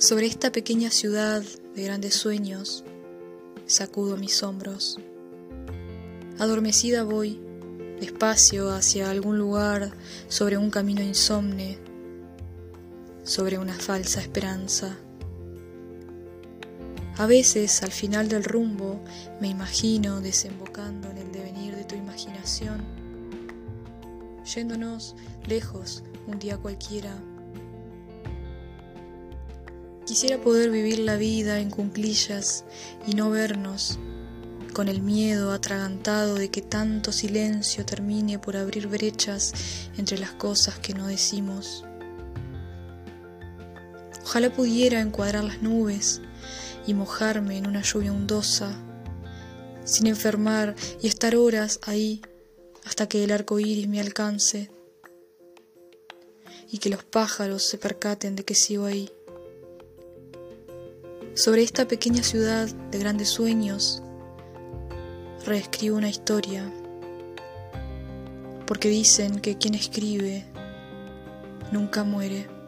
Sobre esta pequeña ciudad de grandes sueños, sacudo mis hombros. Adormecida voy, despacio hacia algún lugar, sobre un camino insomne, sobre una falsa esperanza. A veces, al final del rumbo, me imagino desembocando en el devenir de tu imaginación, yéndonos lejos un día cualquiera Quisiera poder vivir la vida en cunclillas y no vernos con el miedo atragantado de que tanto silencio termine por abrir brechas entre las cosas que no decimos. Ojalá pudiera encuadrar las nubes y mojarme en una lluvia ondosa, sin enfermar y estar horas ahí hasta que el arco iris me alcance y que los pájaros se percaten de que sigo ahí. Sobre esta pequeña ciudad de grandes sueños, reescribo una historia, porque dicen que quien escribe nunca muere.